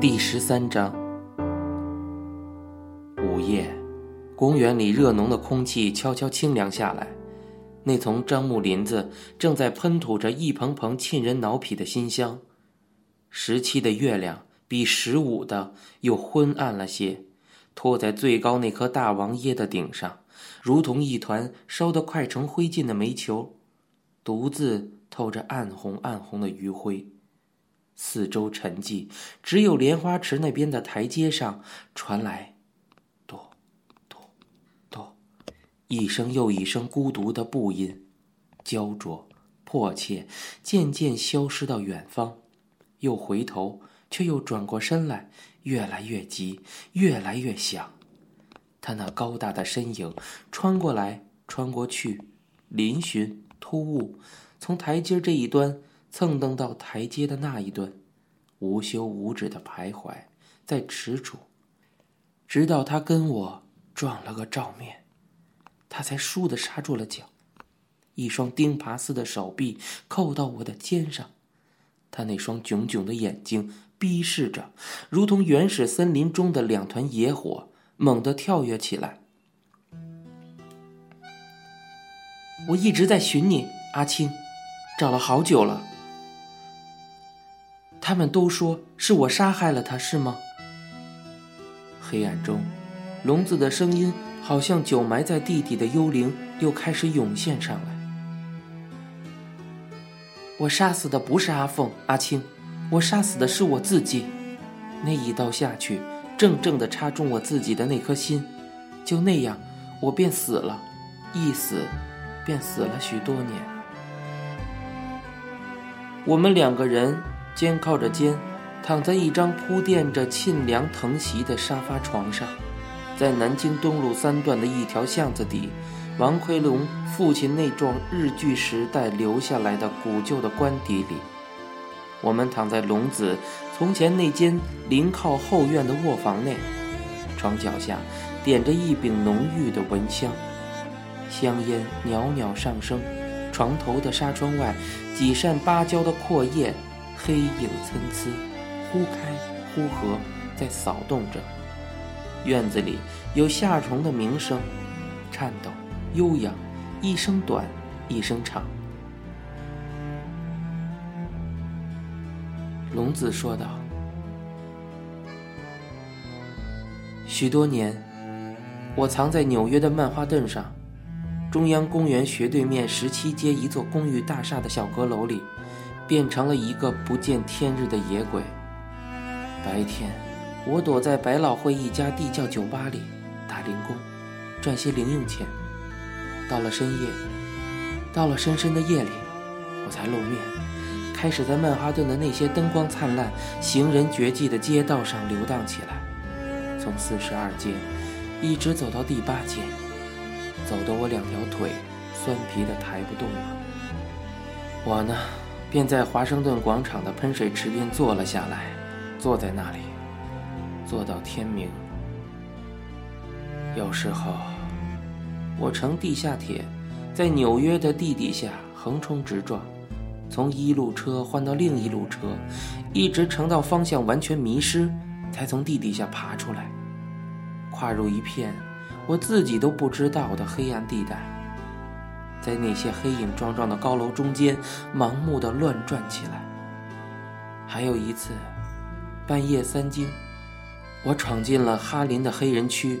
第十三章。午夜，公园里热浓的空气悄悄清凉下来。那丛樟木林子正在喷吐着一蓬蓬沁人脑脾的馨香。十七的月亮比十五的又昏暗了些，托在最高那棵大王椰的顶上，如同一团烧得快成灰烬的煤球，独自透着暗红暗红的余晖。四周沉寂，只有莲花池那边的台阶上传来“哆，哆，哆”一声又一声孤独的步音，焦灼、迫切，渐渐消失到远方，又回头，却又转过身来，越来越急，越来越响。他那高大的身影穿过来，穿过去，嶙峋突兀，从台阶这一端。蹭蹬到台阶的那一段，无休无止的徘徊在踟蹰，直到他跟我撞了个照面，他才倏地刹住了脚，一双钉耙似的手臂扣到我的肩上，他那双炯炯的眼睛逼视着，如同原始森林中的两团野火，猛地跳跃起来。我一直在寻你，阿青，找了好久了。他们都说是我杀害了他，是吗？黑暗中，聋子的声音好像久埋在地底的幽灵又开始涌现上来。我杀死的不是阿凤、阿青，我杀死的是我自己。那一刀下去，正正的插中我自己的那颗心，就那样，我便死了。一死，便死了许多年。我们两个人。肩靠着肩，躺在一张铺垫着沁凉藤席的沙发床上，在南京东路三段的一条巷子底，王奎龙父亲那幢日据时代留下来的古旧的官邸里，我们躺在龙子从前那间临靠后院的卧房内，床脚下点着一柄浓郁的蚊香，香烟袅袅上升，床头的纱窗外几扇芭蕉的阔叶。黑影参差，忽开忽合，在扫动着。院子里有夏虫的鸣声，颤抖悠扬，一声短，一声长。龙子说道：“许多年，我藏在纽约的曼哈顿上，中央公园斜对面十七街一座公寓大厦的小阁楼里。”变成了一个不见天日的野鬼。白天，我躲在百老汇一家地窖酒吧里打零工，赚些零用钱。到了深夜，到了深深的夜里，我才露面，开始在曼哈顿的那些灯光灿烂、行人绝迹的街道上游荡起来，从四十二街一直走到第八街，走得我两条腿酸皮的抬不动了。我呢？便在华盛顿广场的喷水池边坐了下来，坐在那里，坐到天明。有时候，我乘地下铁，在纽约的地底下横冲直撞，从一路车换到另一路车，一直乘到方向完全迷失，才从地底下爬出来，跨入一片我自己都不知道的黑暗地带。在那些黑影幢幢的高楼中间，盲目的乱转起来。还有一次，半夜三更，我闯进了哈林的黑人区。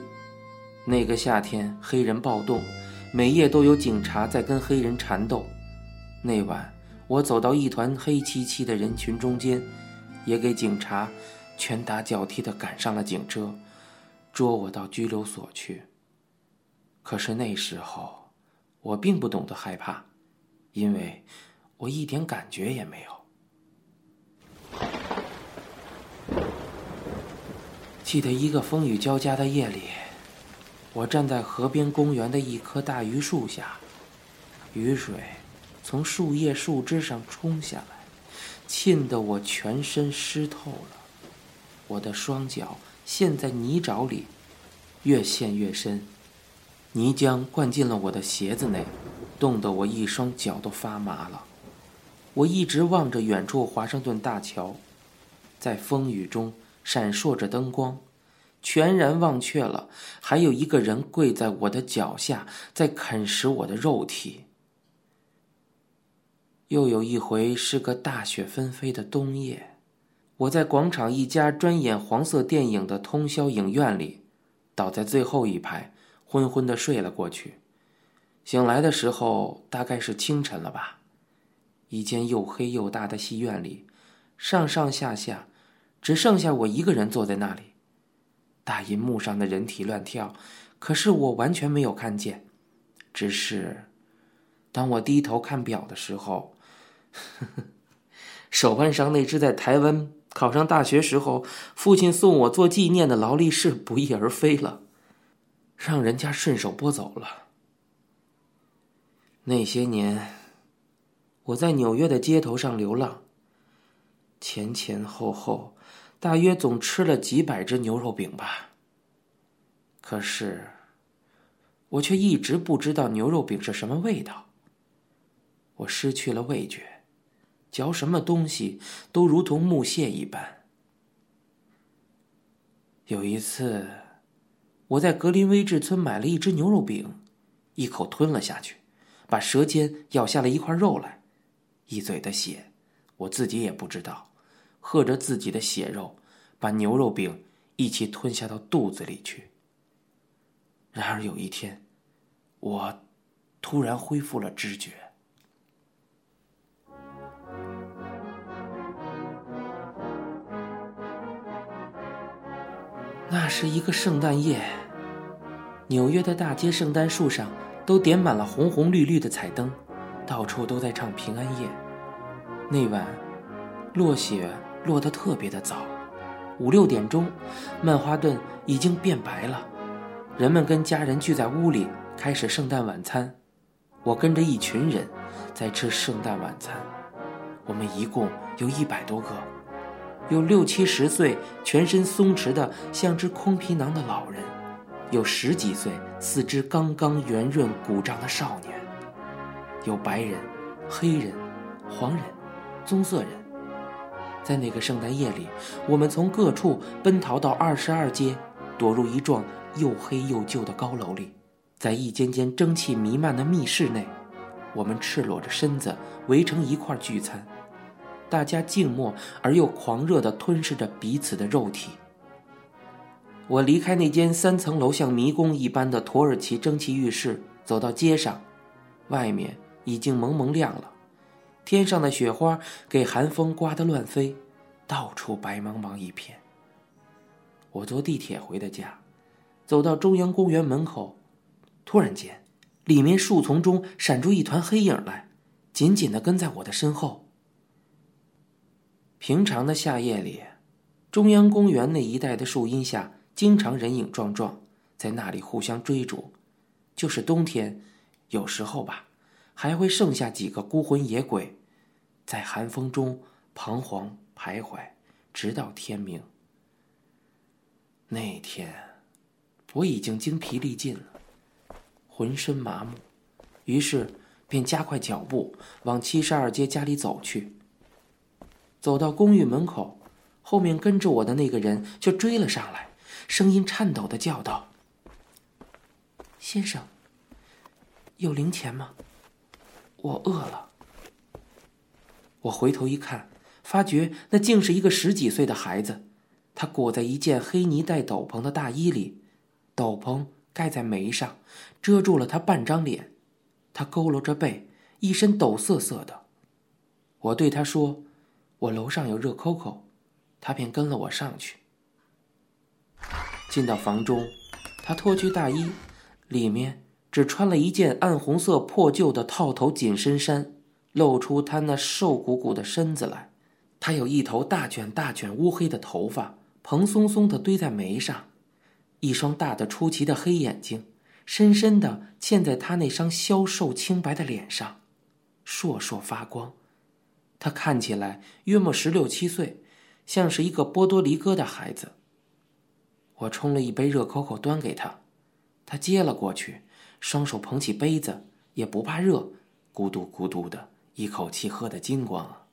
那个夏天，黑人暴动，每夜都有警察在跟黑人缠斗。那晚，我走到一团黑漆漆的人群中间，也给警察拳打脚踢地赶上了警车，捉我到拘留所去。可是那时候。我并不懂得害怕，因为我一点感觉也没有。记得一个风雨交加的夜里，我站在河边公园的一棵大榆树下，雨水从树叶、树枝上冲下来，浸得我全身湿透了。我的双脚陷在泥沼里，越陷越深。泥浆灌进了我的鞋子内，冻得我一双脚都发麻了。我一直望着远处华盛顿大桥，在风雨中闪烁着灯光，全然忘却了还有一个人跪在我的脚下，在啃食我的肉体。又有一回是个大雪纷飞的冬夜，我在广场一家专演黄色电影的通宵影院里，倒在最后一排，昏昏的睡了过去。醒来的时候大概是清晨了吧。一间又黑又大的戏院里，上上下下，只剩下我一个人坐在那里。大银幕上的人体乱跳，可是我完全没有看见。只是，当我低头看表的时候，呵 呵手腕上那只在台湾考上大学时候父亲送我做纪念的劳力士不翼而飞了，让人家顺手拨走了。那些年。我在纽约的街头上流浪，前前后后，大约总吃了几百只牛肉饼吧。可是，我却一直不知道牛肉饼是什么味道。我失去了味觉，嚼什么东西都如同木屑一般。有一次，我在格林威治村买了一只牛肉饼，一口吞了下去，把舌尖咬下了一块肉来。一嘴的血，我自己也不知道，喝着自己的血肉，把牛肉饼一起吞下到肚子里去。然而有一天，我突然恢复了知觉。那是一个圣诞夜，纽约的大街圣诞树上都点满了红红绿绿的彩灯。到处都在唱平安夜。那晚，落雪落得特别的早，五六点钟，曼哈顿已经变白了。人们跟家人聚在屋里开始圣诞晚餐。我跟着一群人在吃圣诞晚餐。我们一共有一百多个，有六七十岁全身松弛的像只空皮囊的老人，有十几岁四肢刚刚圆润鼓胀的少年。有白人、黑人、黄人、棕色人，在那个圣诞夜里，我们从各处奔逃到二十二街，躲入一幢又黑又旧的高楼里，在一间间蒸汽弥漫的密室内，我们赤裸着身子围成一块聚餐，大家静默而又狂热地吞噬着彼此的肉体。我离开那间三层楼像迷宫一般的土耳其蒸汽浴室，走到街上，外面。已经蒙蒙亮了，天上的雪花给寒风刮得乱飞，到处白茫茫一片。我坐地铁回的家，走到中央公园门口，突然间，里面树丛中闪出一团黑影来，紧紧的跟在我的身后。平常的夏夜里，中央公园那一带的树荫下，经常人影幢幢，在那里互相追逐。就是冬天，有时候吧。还会剩下几个孤魂野鬼，在寒风中彷徨徘徊，直到天明。那天，我已经精疲力尽了，浑身麻木，于是便加快脚步往七十二街家里走去。走到公寓门口，后面跟着我的那个人就追了上来，声音颤抖的叫道：“先生，有零钱吗？”我饿了。我回头一看，发觉那竟是一个十几岁的孩子，他裹在一件黑呢带斗篷的大衣里，斗篷盖在眉上，遮住了他半张脸。他佝偻着背，一身抖瑟瑟的。我对他说：“我楼上有热扣扣。”他便跟了我上去。进到房中，他脱去大衣，里面。只穿了一件暗红色破旧的套头紧身衫，露出他那瘦鼓鼓的身子来。他有一头大卷大卷乌黑的头发，蓬松松的堆在眉上，一双大的出奇的黑眼睛，深深的嵌在他那张消瘦清白的脸上，烁烁发光。他看起来约莫十六七岁，像是一个波多黎各的孩子。我冲了一杯热可可端给他，他接了过去。双手捧起杯子，也不怕热，咕嘟咕嘟的，一口气喝得精光。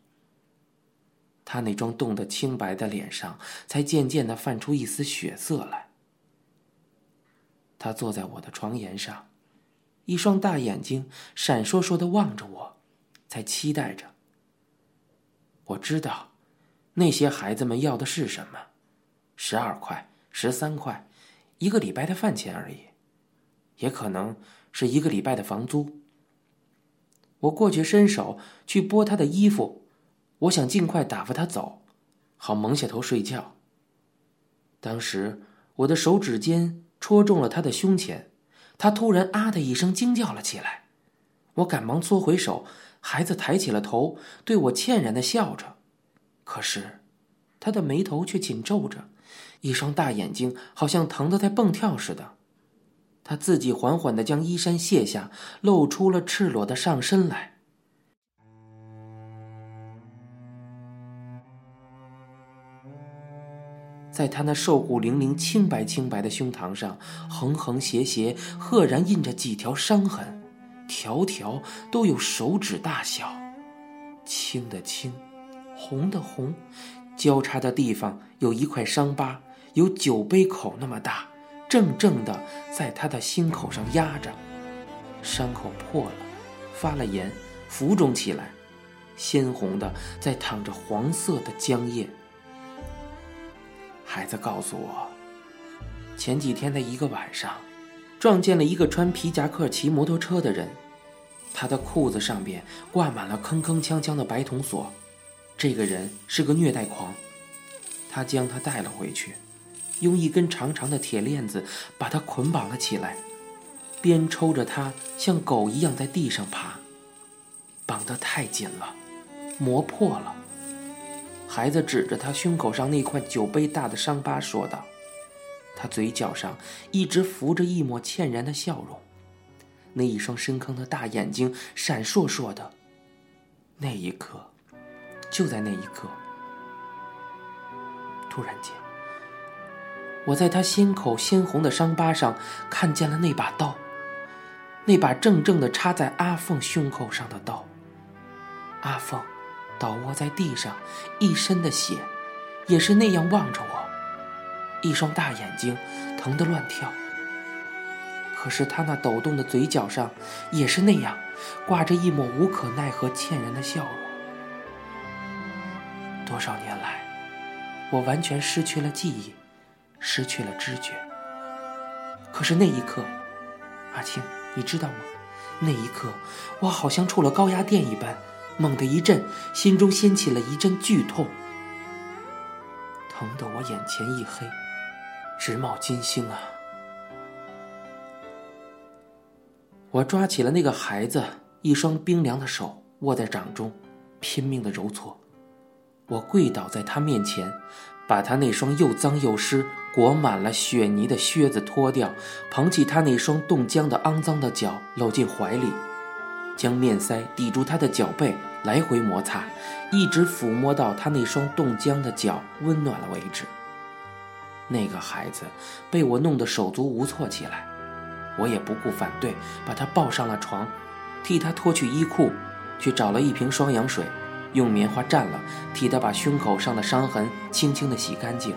他那张冻得清白的脸上才渐渐的泛出一丝血色来。他坐在我的床沿上，一双大眼睛闪烁烁的望着我，在期待着。我知道，那些孩子们要的是什么：十二块、十三块，一个礼拜的饭钱而已，也可能是一个礼拜的房租。我过去伸手去拨他的衣服。我想尽快打发他走，好蒙下头睡觉。当时我的手指尖戳中了他的胸前，他突然啊的一声惊叫了起来。我赶忙缩回手，孩子抬起了头，对我歉然的笑着，可是他的眉头却紧皱着，一双大眼睛好像疼得在蹦跳似的。他自己缓缓的将衣衫卸下，露出了赤裸的上身来。在他那瘦骨伶仃、清白清白的胸膛上，横横斜斜，赫然印着几条伤痕，条条都有手指大小，青的青，红的红，交叉的地方有一块伤疤，有酒杯口那么大，正正的在他的心口上压着，伤口破了，发了炎，浮肿起来，鲜红的在淌着黄色的浆液。孩子告诉我，前几天的一个晚上，撞见了一个穿皮夹克骑摩托车的人，他的裤子上边挂满了铿铿锵锵的白铜锁。这个人是个虐待狂，他将他带了回去，用一根长长的铁链子把他捆绑了起来，边抽着他像狗一样在地上爬，绑得太紧了，磨破了。孩子指着他胸口上那块酒杯大的伤疤说道：“他嘴角上一直浮着一抹歉然的笑容，那一双深坑的大眼睛闪烁烁的。那一刻，就在那一刻，突然间，我在他心口鲜红的伤疤上看见了那把刀，那把正正的插在阿凤胸口上的刀。阿凤。”倒卧在地上，一身的血，也是那样望着我，一双大眼睛疼得乱跳。可是他那抖动的嘴角上，也是那样，挂着一抹无可奈何、歉然的笑容。多少年来，我完全失去了记忆，失去了知觉。可是那一刻，阿青，你知道吗？那一刻，我好像触了高压电一般。猛地一震，心中掀起了一阵剧痛，疼得我眼前一黑，直冒金星啊！我抓起了那个孩子，一双冰凉的手握在掌中，拼命的揉搓。我跪倒在他面前，把他那双又脏又湿、裹满了血泥的靴子脱掉，捧起他那双冻僵的肮脏的脚，搂进怀里。将面腮抵住他的脚背，来回摩擦，一直抚摸到他那双冻僵的脚温暖了为止。那个孩子被我弄得手足无措起来，我也不顾反对，把他抱上了床，替他脱去衣裤，去找了一瓶双氧水，用棉花蘸了，替他把胸口上的伤痕轻轻地洗干净，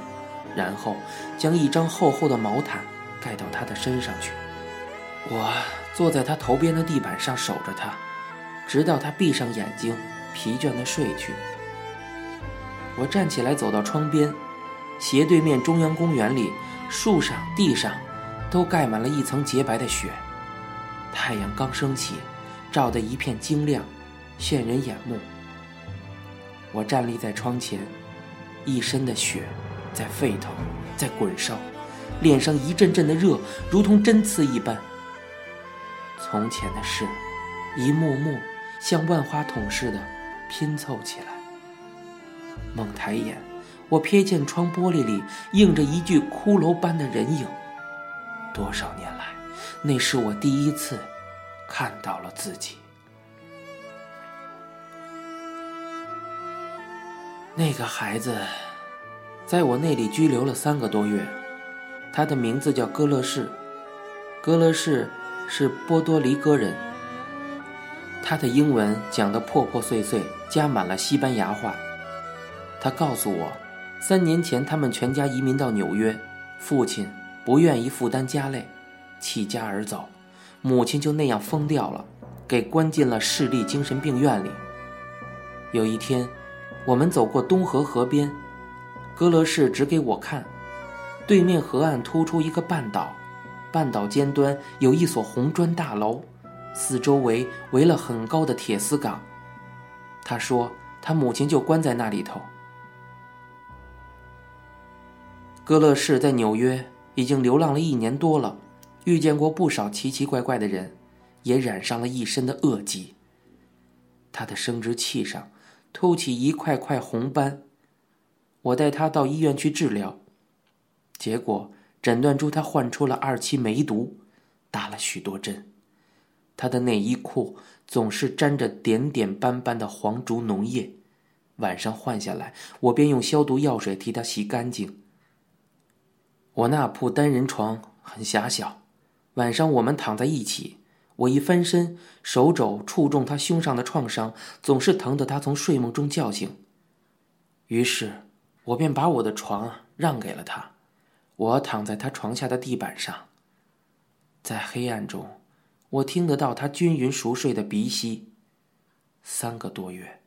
然后将一张厚厚的毛毯盖到他的身上去。我。坐在他头边的地板上守着他，直到他闭上眼睛，疲倦地睡去。我站起来走到窗边，斜对面中央公园里，树上、地上，都盖满了一层洁白的雪。太阳刚升起，照得一片晶亮，炫人眼目。我站立在窗前，一身的雪在沸腾，在滚烧，脸上一阵阵的热，如同针刺一般。从前的事，一幕幕像万花筒似的拼凑起来。猛抬眼，我瞥见窗玻璃里映着一具骷髅般的人影。多少年来，那是我第一次看到了自己。那个孩子，在我那里拘留了三个多月，他的名字叫戈勒士，戈勒士。是波多黎各人，他的英文讲得破破碎碎，加满了西班牙话。他告诉我，三年前他们全家移民到纽约，父亲不愿意负担家累，弃家而走，母亲就那样疯掉了，给关进了市立精神病院里。有一天，我们走过东河河边，戈勒士指给我看，对面河岸突出一个半岛，半岛尖端有一所红砖大楼，四周围围了很高的铁丝岗。他说，他母亲就关在那里头。戈勒士在纽约已经流浪了一年多了，遇见过不少奇奇怪怪的人，也染上了一身的恶疾。他的生殖器上凸起一块块红斑，我带他到医院去治疗，结果诊断出他患出了二期梅毒，打了许多针。他的内衣裤总是沾着点点斑斑的黄竹脓液，晚上换下来，我便用消毒药水替他洗干净。我那铺单人床很狭小，晚上我们躺在一起，我一翻身，手肘触中他胸上的创伤，总是疼得他从睡梦中叫醒。于是，我便把我的床让给了他，我躺在他床下的地板上。在黑暗中，我听得到他均匀熟睡的鼻息。三个多月，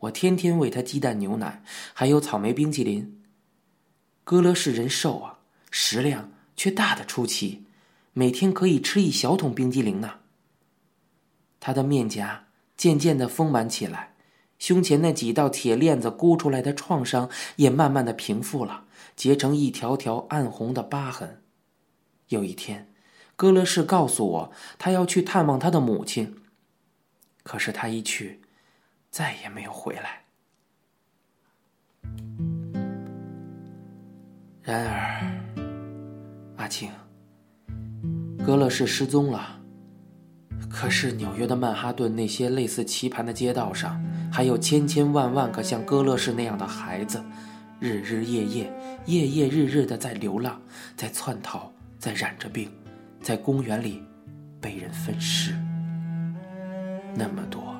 我天天喂他鸡蛋、牛奶，还有草莓冰淇淋。哥勒是人瘦啊。食量却大得出奇，每天可以吃一小桶冰激凌呢。他的面颊渐渐的丰满起来，胸前那几道铁链子箍出来的创伤也慢慢的平复了，结成一条条暗红的疤痕。有一天，戈勒士告诉我，他要去探望他的母亲。可是他一去，再也没有回来。然而。阿庆，格勒士失踪了。可是纽约的曼哈顿那些类似棋盘的街道上，还有千千万万个像戈勒士那样的孩子，日日夜夜、夜夜日日的在流浪，在窜逃，在染着病，在公园里被人分尸。那么多，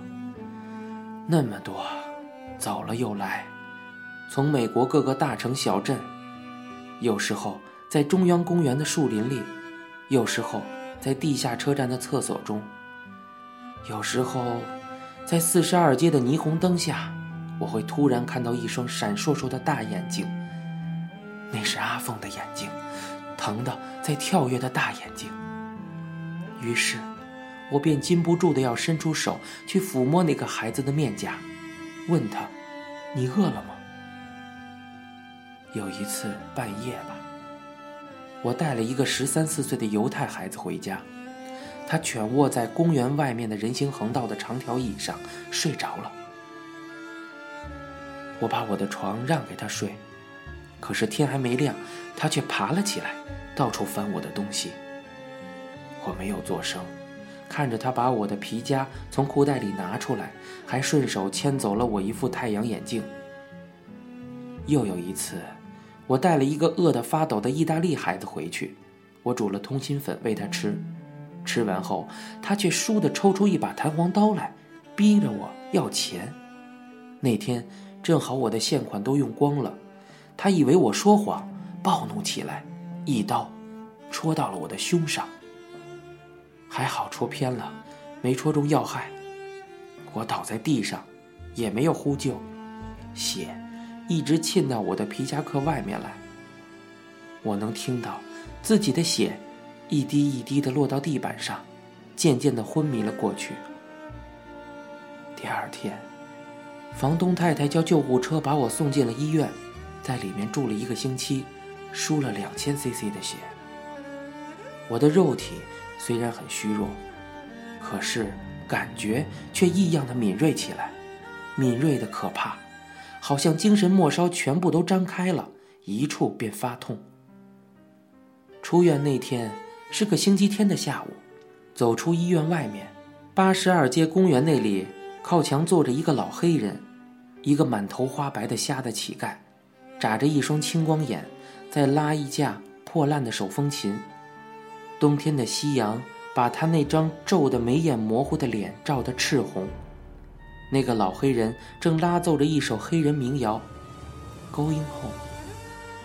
那么多，走了又来，从美国各个大城小镇，有时候。在中央公园的树林里，有时候在地下车站的厕所中，有时候在四十二街的霓虹灯下，我会突然看到一双闪烁烁的大眼睛。那是阿凤的眼睛，疼的在跳跃的大眼睛。于是，我便禁不住的要伸出手去抚摸那个孩子的面颊，问他：“你饿了吗？”有一次半夜吧。我带了一个十三四岁的犹太孩子回家，他蜷卧在公园外面的人行横道的长条椅上睡着了。我把我的床让给他睡，可是天还没亮，他却爬了起来，到处翻我的东西。我没有作声，看着他把我的皮夹从裤袋里拿出来，还顺手牵走了我一副太阳眼镜。又有一次。我带了一个饿得发抖的意大利孩子回去，我煮了通心粉喂他吃，吃完后他却倏地抽出一把弹簧刀来，逼着我要钱。那天正好我的现款都用光了，他以为我说谎，暴怒起来，一刀戳到了我的胸上。还好戳偏了，没戳中要害。我倒在地上，也没有呼救，血。一直沁到我的皮夹克外面来。我能听到自己的血一滴一滴的落到地板上，渐渐的昏迷了过去。第二天，房东太太叫救护车把我送进了医院，在里面住了一个星期，输了两千 CC 的血。我的肉体虽然很虚弱，可是感觉却异样的敏锐起来，敏锐的可怕。好像精神末梢全部都张开了，一处便发痛。出院那天是个星期天的下午，走出医院外面，八十二街公园那里靠墙坐着一个老黑人，一个满头花白的瞎的乞丐，眨着一双青光眼，在拉一架破烂的手风琴。冬天的夕阳把他那张皱得眉眼模糊的脸照得赤红。那个老黑人正拉奏着一首黑人民谣，勾音后，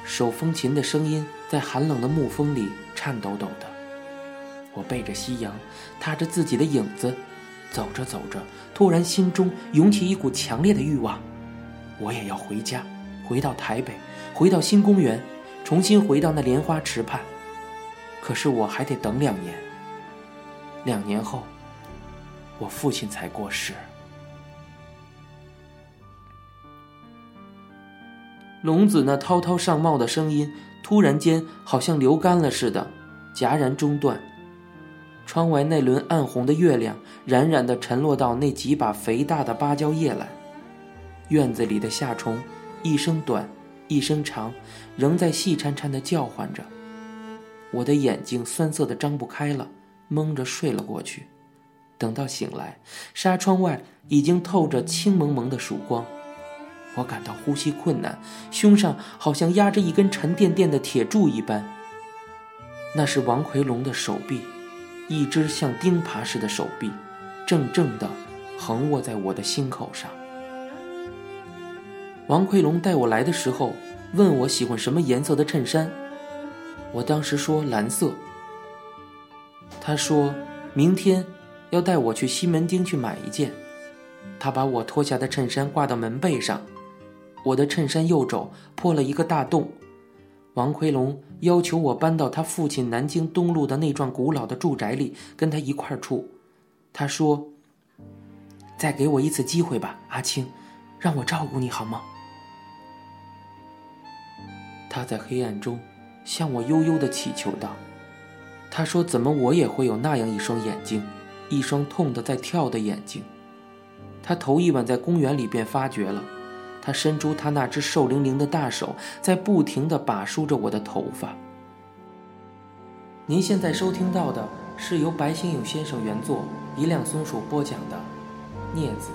手风琴的声音在寒冷的木风里颤抖抖的。我背着夕阳，踏着自己的影子，走着走着，突然心中涌起一股强烈的欲望，我也要回家，回到台北，回到新公园，重新回到那莲花池畔。可是我还得等两年。两年后，我父亲才过世。聋子那滔滔上冒的声音，突然间好像流干了似的，戛然中断。窗外那轮暗红的月亮，冉冉地沉落到那几把肥大的芭蕉叶来。院子里的夏虫，一声短，一声长，仍在细颤颤地叫唤着。我的眼睛酸涩的张不开了，蒙着睡了过去。等到醒来，纱窗外已经透着青蒙蒙的曙光。我感到呼吸困难，胸上好像压着一根沉甸甸的铁柱一般。那是王奎龙的手臂，一只像钉耙似的手臂，正正的横卧在我的心口上。王奎龙带我来的时候，问我喜欢什么颜色的衬衫，我当时说蓝色。他说明天要带我去西门町去买一件，他把我脱下的衬衫挂到门背上。我的衬衫右肘破了一个大洞，王奎龙要求我搬到他父亲南京东路的那幢古老的住宅里跟他一块儿住。他说：“再给我一次机会吧，阿青，让我照顾你好吗？”他在黑暗中向我悠悠的祈求道：“他说，怎么我也会有那样一双眼睛，一双痛得在跳的眼睛？他头一晚在公园里便发觉了。”他伸出他那只瘦灵灵的大手，在不停地把梳着我的头发。您现在收听到的是由白先勇先生原作、一辆松鼠播讲的《镊子》。